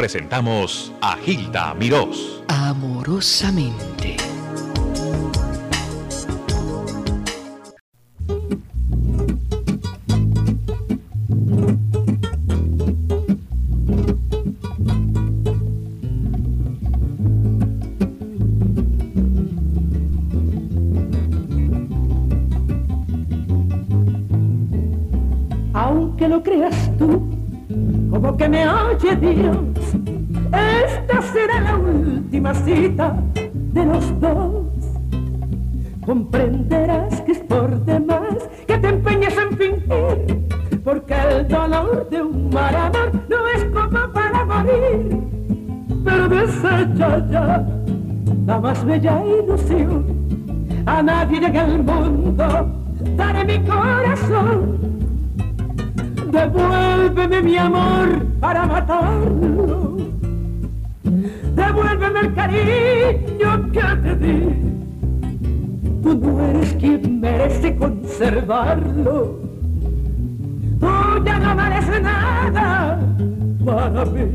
presentamos a Gilda Mirós. Amorosamente. Última cita de los dos. Comprenderás que es por demás que te empeñes en fingir, porque el dolor de un mal amor no es como para morir. Pero desecha ya la más bella ilusión, a nadie llega al mundo, daré mi corazón Devuélveme mi amor para matarlo. Devuélveme el cariño que te di. Tú no eres quien merece conservarlo. Tú ya no vales nada para mí.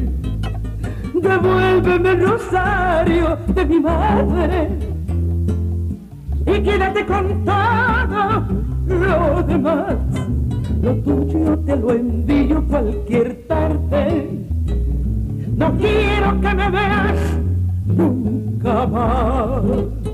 Devuélveme el rosario de mi madre. Y quédate con todo lo demás lo tuyo te lo envío cualquier tarde. No quiero que me veas nunca más.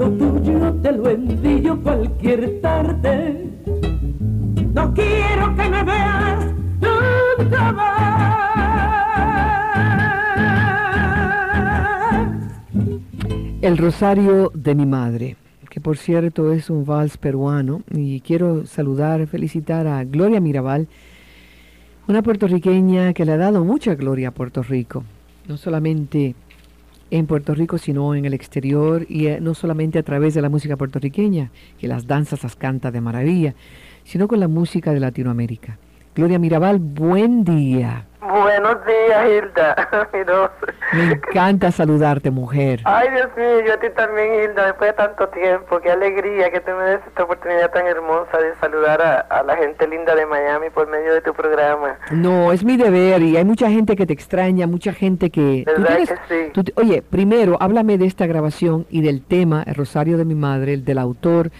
Lo tuyo te lo envío cualquier tarde. No quiero que me veas nunca más. El rosario de mi madre, que por cierto es un vals peruano, y quiero saludar, felicitar a Gloria Mirabal, una puertorriqueña que le ha dado mucha gloria a Puerto Rico, no solamente en Puerto Rico, sino en el exterior y eh, no solamente a través de la música puertorriqueña, que las danzas las canta de maravilla, sino con la música de Latinoamérica. Gloria Mirabal, buen día. Buenos días, Hilda. Me encanta saludarte, mujer. Ay, Dios mío, yo a ti también, Hilda, después de tanto tiempo. Qué alegría que tú me des esta oportunidad tan hermosa de saludar a, la gente linda de Miami por medio de tu programa. No, es mi deber y hay mucha gente que te extraña, mucha gente que... ¿Verdad que sí? oye, primero, háblame de esta grabación y del tema, El Rosario de mi Madre, el del autor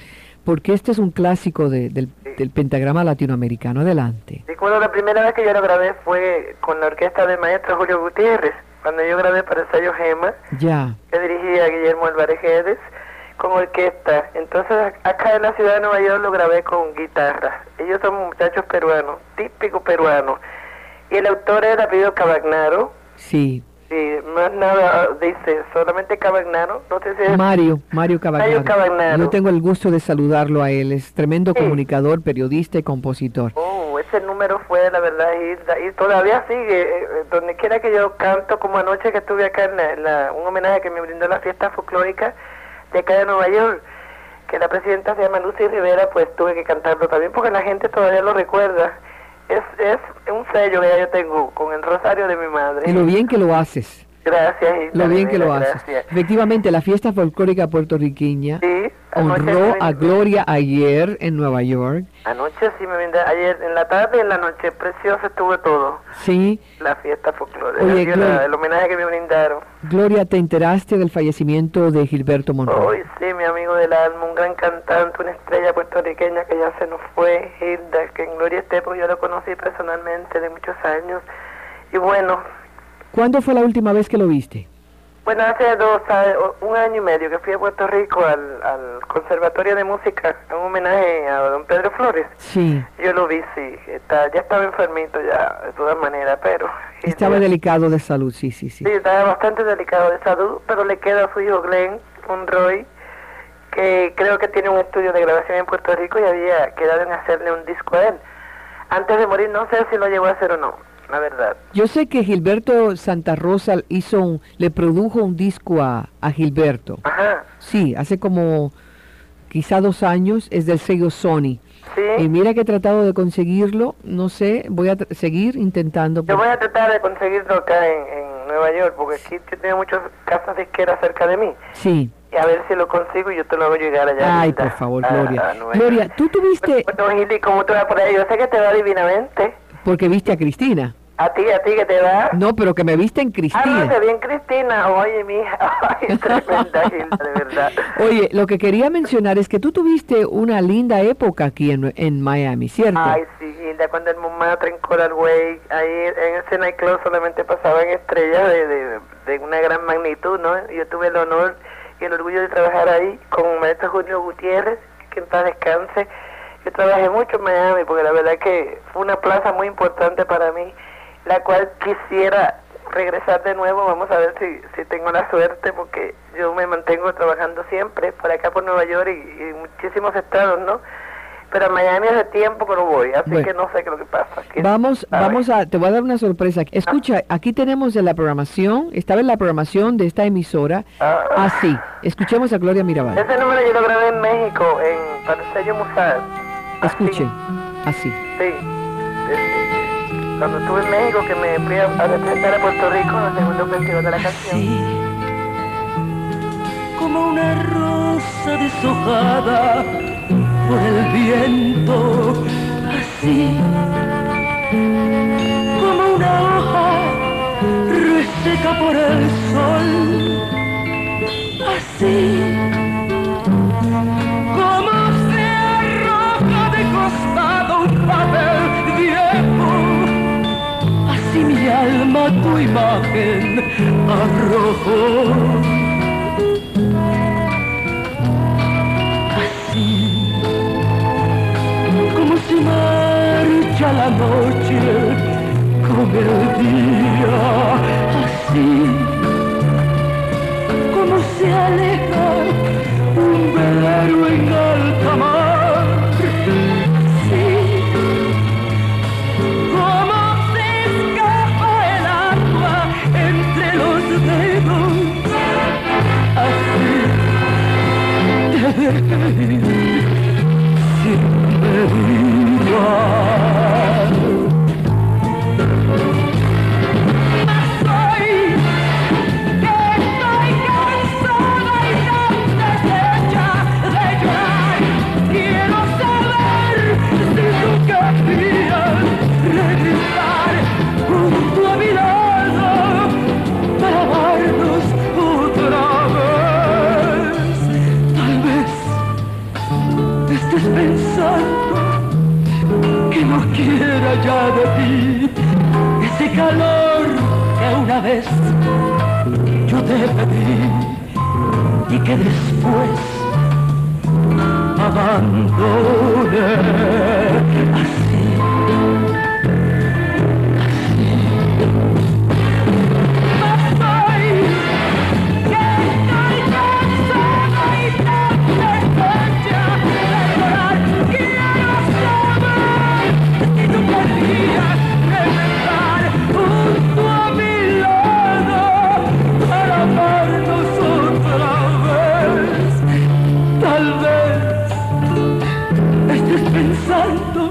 porque este es un clásico del, pentagrama latinoamericano. Adelante. Recuerdo la primera vez que yo lo grabé fue con la orquesta del maestro Julio Gutiérrez, cuando yo grabé para el sello Gema, ya. que dirigía Guillermo Álvarez Guedes, con orquesta. Entonces acá en la ciudad de Nueva York lo grabé con guitarra. Ellos son muchachos peruanos, típicos peruanos. Y el autor era Pío Cabagnaro. Sí. Sí, más nada dice, solamente Cabagnano, no sé si es... Mario, Mario Cabagnano. Mario Yo tengo el gusto de saludarlo a él, es tremendo comunicador, periodista y compositor. Oh, ese número fue, la verdad, y, y todavía sigue, eh, eh, donde quiera que yo canto, como anoche que estuve acá en la, un homenaje que me brindó la fiesta folclórica de acá de Nueva York, que la presidenta se llama Lucy Rivera, pues tuve que cantarlo también porque la gente todavía lo recuerda es, es un sello que yo tengo con el rosario de mi madre. Y lo bien que lo haces. Gracias. lo bien que lo haces. Efectivamente, la fiesta folclórica puertorriqueña honró a Gloria ayer en Nueva York. Anoche sí me vine, ayer en la tarde y en la noche, precioso estuvo todo. Sí. La fiesta folclórica, Oye, el homenaje que me brindaron. Gloria, ¿te enteraste del fallecimiento de Gilberto Monroe? Uy, sí, mi amigo del alma, un gran cantante, una estrella puertorriqueña que ya se nos fue, Hilda, que en Gloria esté, porque yo lo conocí personalmente de muchos años. Y bueno. ¿Cuándo fue la última vez que lo viste? Bueno, hace dos, un año y medio que fui a Puerto Rico al, al Conservatorio de Música, en un homenaje a don Pedro Flores. Sí, Yo lo vi, sí, está, ya estaba enfermito ya, de todas maneras, pero... estaba delicado de salud, sí, sí, sí. Sí, estaba bastante delicado de salud, pero le queda a su hijo Glenn, un Roy, que creo que tiene un estudio de grabación en Puerto Rico y había quedado en hacerle un disco a él. Antes de morir, no sé si lo llegó a hacer o no, la verdad. Yo sé que Gilberto Santa Rosa hizo un, le produjo un disco a, a Gilberto. Ajá, Sí, hace como quizá dos años, es del sello Sony. sí. Y mira que he tratado de conseguirlo, no sé, voy a seguir intentando. Yo voy a tratar de conseguirlo acá en, en Nueva York, porque aquí yo tengo muchas casas disqueras cerca de mí. Sí. Y a ver si lo consigo y yo te lo hago llegar allá. Ay, por favor, a- Gloria. a Gloria, tú tuviste, Bueno, Gili, ¿cómo te va por ahí? Yo sé que te va divinamente. porque viste a Cristina. A ti, a ti que te va. No, pero que me viste en Ah, no, Cristina. te vi en Cristina. Oye, mija. Ay, tremenda Gilda, de verdad. Oye, lo que quería mencionar es que tú tuviste una linda época aquí en, en Miami, ¿cierto? Ay, sí, Gilda, cuando el Montmartre en Coral Way, ahí en ese nightclub solamente pasaban estrellas de, de, de una gran magnitud, ¿no? Yo tuve el honor y el orgullo de trabajar ahí con el maestro Julio Gutiérrez, que en paz descanse. Yo trabajé mucho en Miami porque la verdad que fue una plaza muy importante para mí, la cual quisiera regresar de nuevo. Vamos a ver si, si tengo la suerte porque yo me mantengo trabajando siempre por acá por Nueva York y, y muchísimos estados, ¿no? Pero a Miami hace tiempo que no voy, así Bueno. que no sé qué lo que pasa. ¿Quién Vamos, sabe? vamos a, te voy a dar una sorpresa. Escucha, aquí tenemos en la programación, estaba en la programación de esta emisora, Ah. así. Escuchemos a Gloria Mirabal. Ese número yo lo grabé en México, en para el sello Musar. Así, Escuchen, así. Sí. Este, Cuando estuve en México, que me fui a, a representar a Puerto Rico en el segundo festival de la canción. Así, como una rosa deshojada por el viento, así, como una hoja reseca por el sol, así, alma tu imagen arrojó. Así como se marcha la noche con el día. Así como se aleja un velero en alta pensando que no quiera ya de ti ese calor que una vez yo te pedí y que después abandoné pensando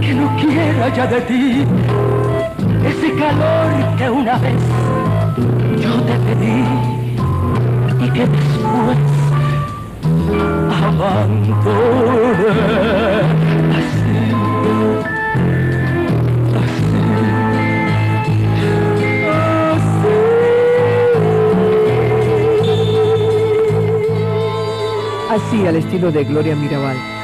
que no quiera ya de ti ese calor que una vez yo te pedí y que después abandoné así, así, Así, al estilo de Gloria Mirabal.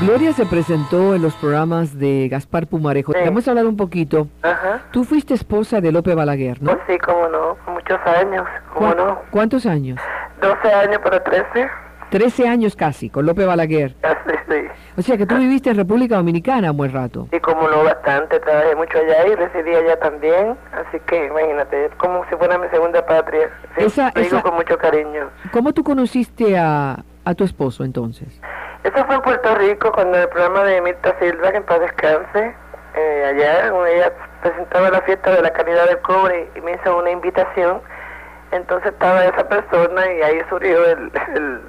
Gloria se presentó en los programas de Gaspar Pumarejo. Sí. Hemos hablado un poquito. Ajá. Tú fuiste esposa de Lope Balaguer, ¿no? Pues sí, cómo no, muchos años, cómo ¿Cuá- no. ¿Cuántos años? 12 años para 13. Trece años casi, con Lope Balaguer. Así, sí. O sea que tú viviste en República Dominicana un buen rato. Y como no bastante, trabajé mucho allá y residí allá también. Así que imagínate, es como si fuera mi segunda patria. Sí, Esa- digo esa- con mucho cariño. ¿Cómo tú conociste a, a tu esposo entonces? Eso fue en Puerto Rico cuando el programa de Mirta Silva, que en paz descanse, eh, allá ella presentaba la fiesta de la calidad del cobre y me hizo una invitación. Entonces estaba esa persona y ahí surgió el, el,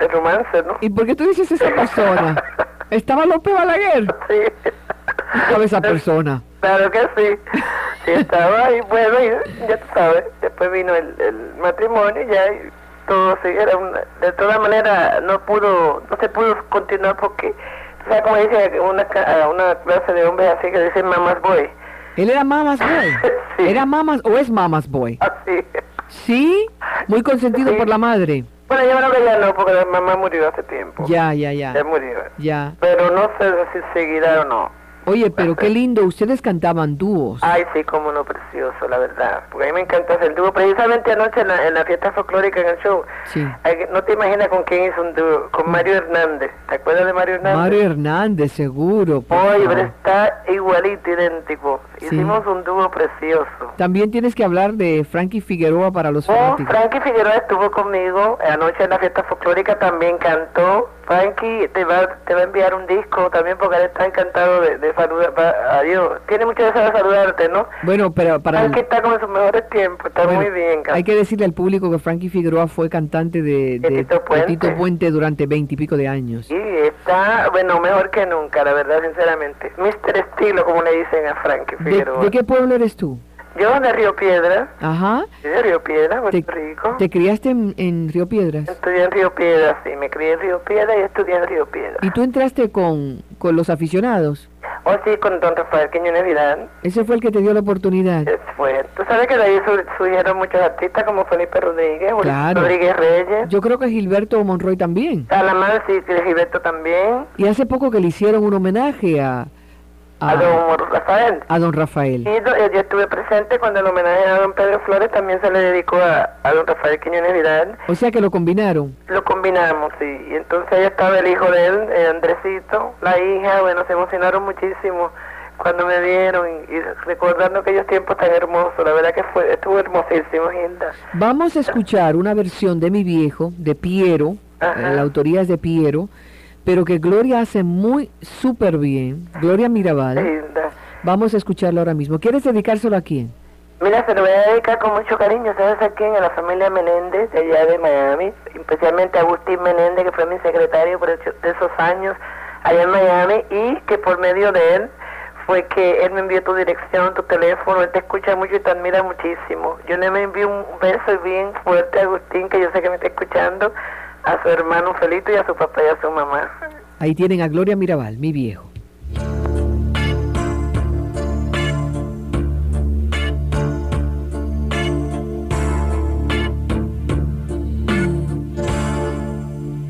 el romance, ¿no? ¿Y por qué tú dices esa persona? ¿Estaba Lope Balaguer? Sí. ¿Estaba esa persona? Claro que sí. Sí, estaba ahí, bueno, y ya tú sabes, después vino el, el matrimonio y ya y todo sí, era una, de todas maneras no pudo, no se pudo continuar porque, sabes como dice una, una clase de hombres así que dicen mamás boy, ¿Él era Mamas Boy? Sí. ¿Era Mamas o es Mamas Boy? así. ¿Sí? Muy consentido Sí. por la madre. Bueno, yo creo que ya no, porque la mamá murió hace tiempo. Ya, ya, Ya ya. murió. Ya. Pero no sé si seguirá o no. Oye, pero qué lindo, ustedes cantaban dúos. Ay, sí, como no, precioso, la verdad. Porque a mí me encanta hacer dúo. Precisamente anoche en la, en la fiesta folclórica en el show, Sí. no te imaginas con quién hizo un dúo. Con Mario Hernández. ¿Te acuerdas de Mario Hernández? Mario Hernández, seguro. Oye, pero está igualito, idéntico. Sí. Hicimos un dúo precioso. También tienes que hablar de Frankie Figueroa para los Oh, fanáticos. Frankie Figueroa estuvo conmigo anoche en la fiesta folclórica, también cantó. Frankie te va, te va a enviar un disco también porque él está encantado de, de saludar. va- Adiós. Tiene mucho deseo de saludarte, ¿no? Bueno, pero para el- Frankie está como en sus mejores tiempos, está bueno, muy bien. hay que decirle al público que Frankie Figueroa fue cantante de, De de- Tito Puente. Tito Puente durante veintipico de años. Sí, está, bueno, mejor que nunca, la verdad, sinceramente. Mister Estilo, como le dicen a Frankie ¿De, Figueroa. de qué pueblo eres tú? Yo de Río Piedra, Ajá. de Río Piedra, ¿Te, Puerto Rico. te criaste en, en Río Piedras? Estudié en Río Piedra, sí, me crié en Río Piedra y estudié en Río Piedra. ¿Y tú entraste con, con los aficionados? O sí, con don Rafael Quiñones Vidal. Ese fue el que te dio la oportunidad. Es- Fue. Tú sabes que de ahí sur- surgieron muchos artistas como Felipe Rodríguez, Claro. Rodríguez Reyes, Yo creo que Gilberto Monroy también. Salamán, sí, Gilberto también, Y hace poco que le hicieron un homenaje a, a, a, don Rafael. a don Rafael. Y do- eh, yo estuve presente cuando el homenaje a don Pedro Flores también se le dedicó a, a don Rafael Quiñones Vidal. O sea que lo combinaron. Lo combinamos, sí. Y entonces ahí estaba el hijo de él, eh, Andresito, la hija, bueno, se emocionaron muchísimo cuando me vieron y, recordando aquellos tiempos tan hermosos. La verdad que fue, estuvo hermosísimo, Hilda. Vamos a escuchar una versión de mi viejo, de Piero, Ajá. eh, la autoría es de Piero, pero que Gloria hace muy súper bien. Gloria Mirabal. Hilda. Vamos a escucharlo ahora mismo. ¿Quieres dedicárselo a quién? Mira, se lo voy a dedicar con mucho cariño, ¿sabes a quién? A la familia Menéndez, de allá de Miami, especialmente a Agustín Menéndez, que fue mi secretario por esos- de esos años allá en Miami, y que por medio de él fue que él me envió tu dirección, tu teléfono, él te escucha mucho y te admira muchísimo. Yo le me envío un beso bien fuerte a Agustín, que yo sé que me está escuchando, a su hermano Felito y a su papá y a su mamá. Ahí tienen a Gloria Mirabal, mi viejo.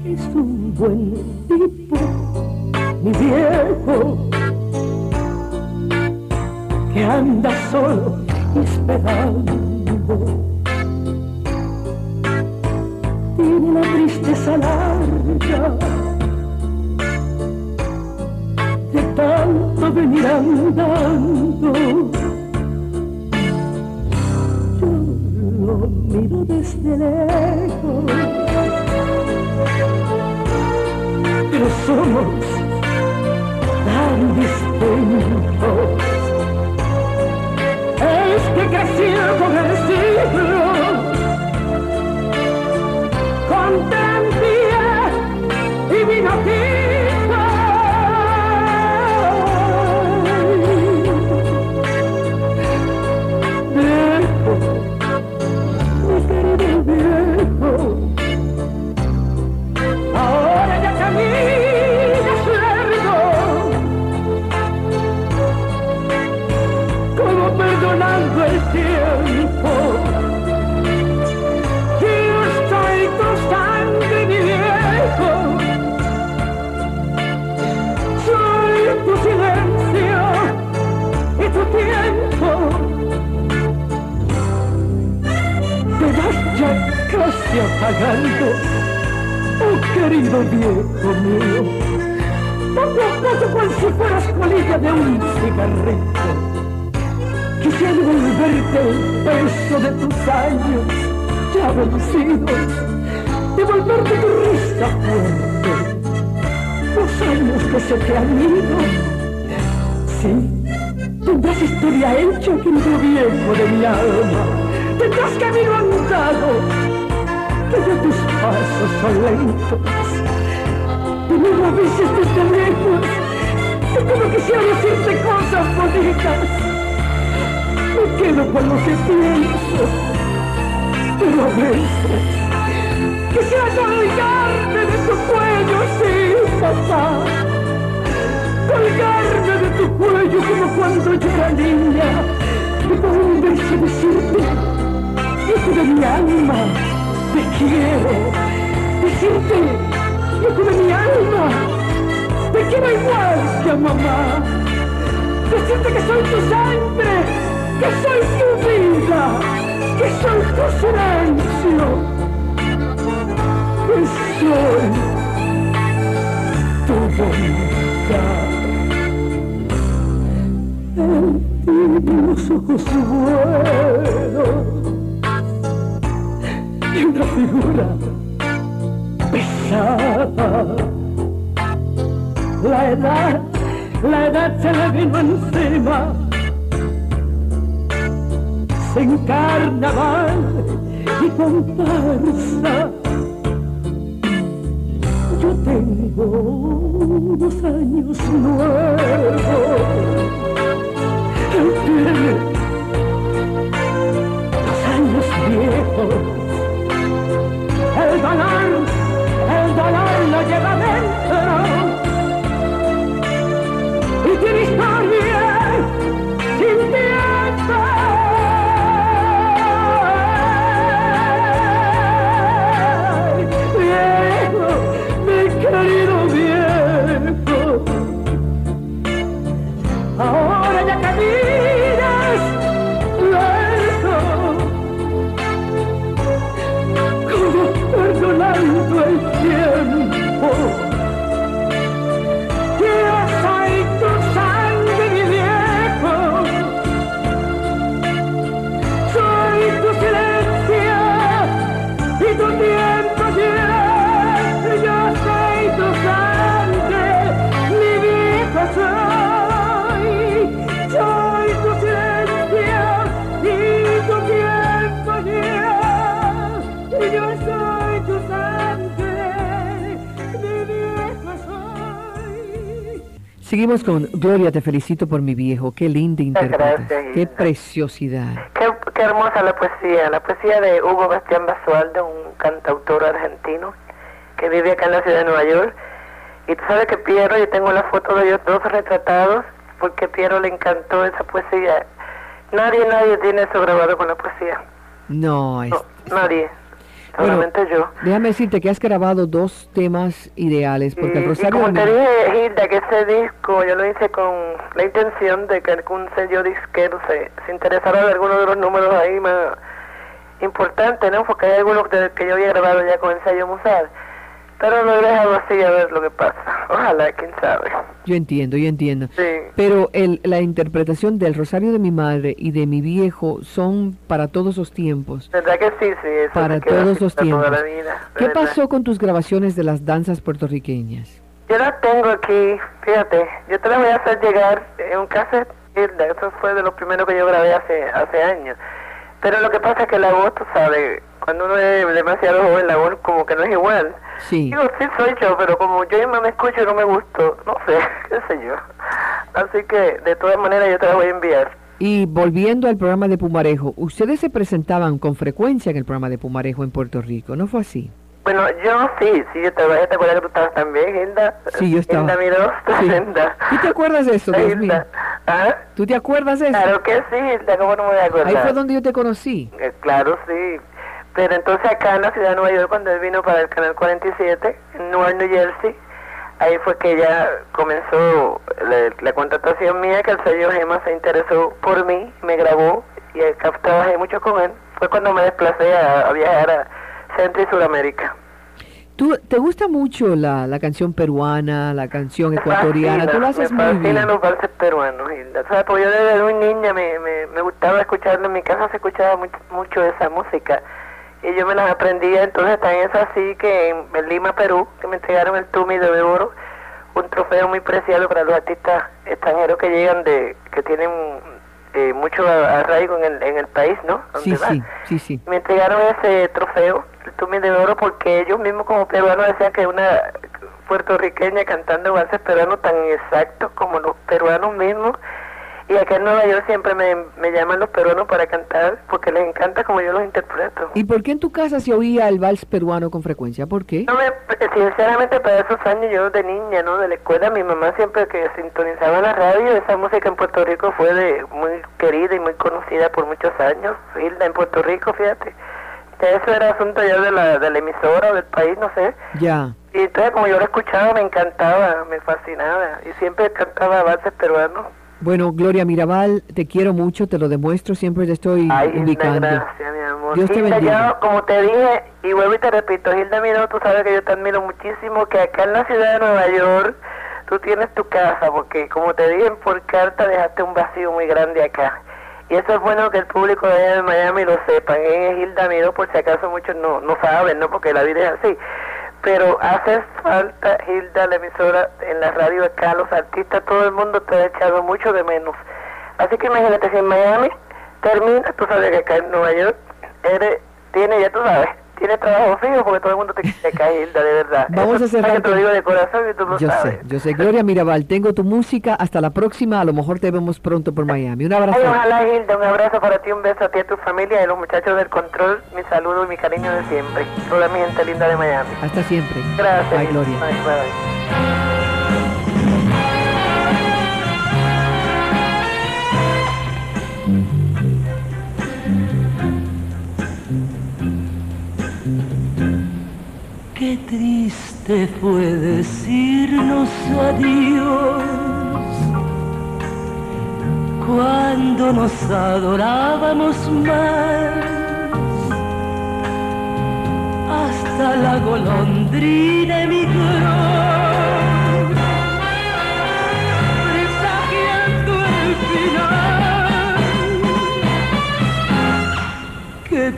es un buen tipo, mi viejo, que anda solo esperando. La tristeza larga de tanto venir andando. Yo lo miro desde lejos pero somos tan distintos. Es que creció con el con tranquilidad y vino viejo mío, poco a cual si fueras colilla de un cigarrito. Quisiera devolverte el peso de tus años ya vencidos, devolverte tu risa fuerte, los años que se te han ido. Sí, tendrás historia hecha, querido viejo de mi alma tendrás camino andado, que ya tus pasos son lentos. A veces desde lejos, que como quisiera decirte cosas bonitas. Me quedo con lo que pienso, pero a veces quisiera colgarme de tu cuello, sí, papá. Colgarme de tu cuello como cuando yo era niña y con un beso decirte hijo de mi alma, te quiero. Decirte, hijo de mi alma, te quiero igual que a mamá. Decirte que soy tu sangre, que soy tu vida, que soy tu silencio, que soy tu voluntad. En los ojos encima. Sin carnaval y comparsa. Yo tengo unos años nuevos. Dos años viejos Seguimos con Gloria, te felicito por mi viejo. Qué linda interpretación. Qué preciosidad. Qué, qué hermosa la poesía, la poesía de Hugo Bastián Basualdo, un cantautor argentino que vive acá en la ciudad de Nueva York. Y tú sabes que Piero, yo tengo la foto de ellos dos retratados, porque Piero le encantó esa poesía. Nadie, nadie tiene eso grabado con la poesía. No, es- No, nadie. Bueno, Solamente yo. déjame decirte que has grabado dos temas ideales, porque el Y- y, Rosario como de te dije, Hilda, que ese disco yo lo hice con la intención de que algún sello disquero se, se interesara de alguno de los números ahí más importantes, ¿no? Porque hay algunos de- que yo había grabado ya con el sello Musar. Pero lo he dejado así a ver lo que pasa. Ojalá, quién sabe. Yo entiendo, yo entiendo. Sí. Pero el, la interpretación del Rosario de mi madre y de mi viejo son para todos los tiempos. ¿Verdad que sí? Sí, eso Para todos los toda tiempos. la vida, ¿Qué pasó con tus grabaciones de las danzas puertorriqueñas? Yo la tengo aquí, fíjate, yo te la voy a hacer llegar en un cassette, eso fue de los primeros que yo grabé hace, hace años. Pero lo que pasa es que la voz, tú sabes, cuando uno es demasiado joven, la voz como que no es igual. Sí. Digo, sí soy yo, pero como yo misma me escucho y no me gusto, no sé, qué sé yo. Así que, de todas maneras, yo te la voy a enviar. Y volviendo al programa de Pumarejo, ustedes se presentaban con frecuencia en el programa de Pumarejo en Puerto Rico, ¿no fue así? Bueno, yo sí, sí, yo te, ¿te acuerdas que tú estabas también, Hilda? Sí, yo estaba. Hilda Miró, Sí. Hilda. ¿Tú te acuerdas de eso, Dios mío? ¿Ah? ¿Tú te acuerdas de eso? Claro que sí, Hilda, ¿cómo no me voy a acordar? Ahí fue donde yo te conocí. Eh, Claro, sí. Pero entonces acá en la ciudad de Nueva York, cuando él vino para el Canal 47, en Newark, New Jersey, ahí fue que ya comenzó la, la contratación mía, que el sello Gema se interesó por mí, me grabó y acá trabajé mucho con él. Fue cuando me desplacé a, a viajar a Centro y Sudamérica. ¿Tú, ¿Te gusta mucho la, la canción peruana, la canción ecuatoriana? Tú lo haces me muy bien. los valses peruanos, Hilda. ¿Sabes? Porque yo desde muy niña me, me, me gustaba escucharlo. En mi casa se escuchaba mucho, mucho esa música. Y yo me las aprendía. Entonces también es así que en, en Lima, Perú, que me entregaron el Tumi de oro, un trofeo muy preciado para los artistas extranjeros que llegan de que tienen eh, mucho arraigo en el, en el país, ¿no? Sí, sí, sí, sí. Me entregaron ese trofeo, el Tumi de Oro, porque ellos mismos como peruanos decían que una puertorriqueña cantando valses peruanos tan exactos como los peruanos mismos. Y acá en Nueva York siempre me, me llaman los peruanos para cantar porque les encanta como yo los interpreto. ¿Y por qué en tu casa se oía el vals peruano con frecuencia? ¿Por qué? No me, sinceramente para esos años yo de niña, ¿no? De la escuela, mi mamá siempre que sintonizaba la radio, esa música en Puerto Rico fue de muy querida y muy conocida por muchos años. Hilda en Puerto Rico, fíjate. Eso era asunto ya de la, de la emisora o del país, no sé. Ya. Y entonces como yo lo escuchaba me encantaba, me fascinaba. Y siempre cantaba valses peruanos. Bueno, Gloria Mirabal, te quiero mucho, te lo demuestro, siempre te estoy Ay, indicando. gracias, mi amor. Dios te Hilda, bendiga. yo, como te dije, y vuelvo y te repito, Hilda Miró, tú sabes que yo te admiro muchísimo, que acá en la ciudad de Nueva York tú tienes tu casa, porque como te dije por carta, dejaste un vacío muy grande acá. Y eso es bueno que el público de allá de Miami lo sepan. Es Hilda Miró, por si acaso muchos no, no saben, ¿no? Porque la vida es así. Pero hace falta, Hilda, la emisora en la radio acá, los artistas, todo el mundo te ha echado mucho de menos. Así que imagínate, si en Miami termina, tú sabes que acá en Nueva York eres, tiene, ya tú sabes, tiene trabajo fijo porque todo el mundo te acá, Hilda, de verdad. Vamos Eso a cerrar te lo digo de corazón y tú lo Yo sabes. sé, yo sé. Gloria Mirabal, tengo tu música. Hasta la próxima. A lo mejor te vemos pronto por Miami. Un abrazo. Ay, ojalá, Hilda, un abrazo para ti, un beso a ti a tu familia y a los muchachos del control, mi saludo y mi cariño de siempre. Toda mi gente linda de Miami. Hasta siempre. Gracias. Bye. Gloria. Bye, bye. Qué triste fue decirnos adiós cuando nos adorábamos más. Hasta la golondrina emigró,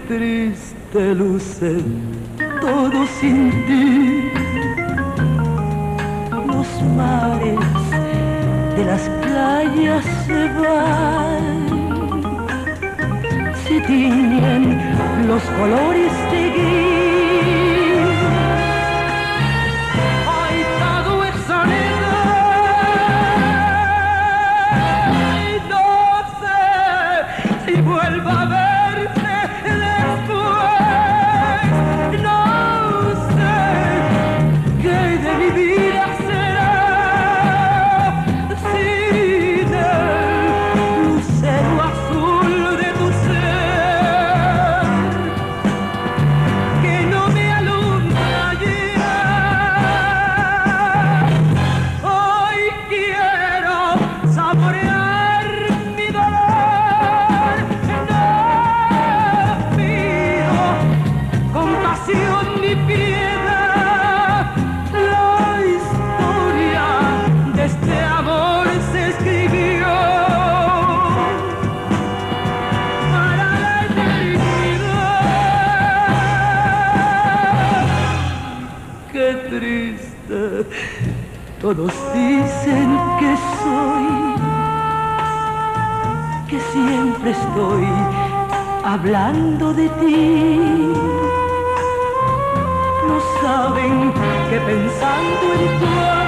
triste luce todo sin ti. Los mares de las playas se van. Se tiñen los colores de gris. Ay, todo es soledad. Y no sé si vuelva todos dicen que soy, que siempre estoy hablando de ti. No saben que pensando en tu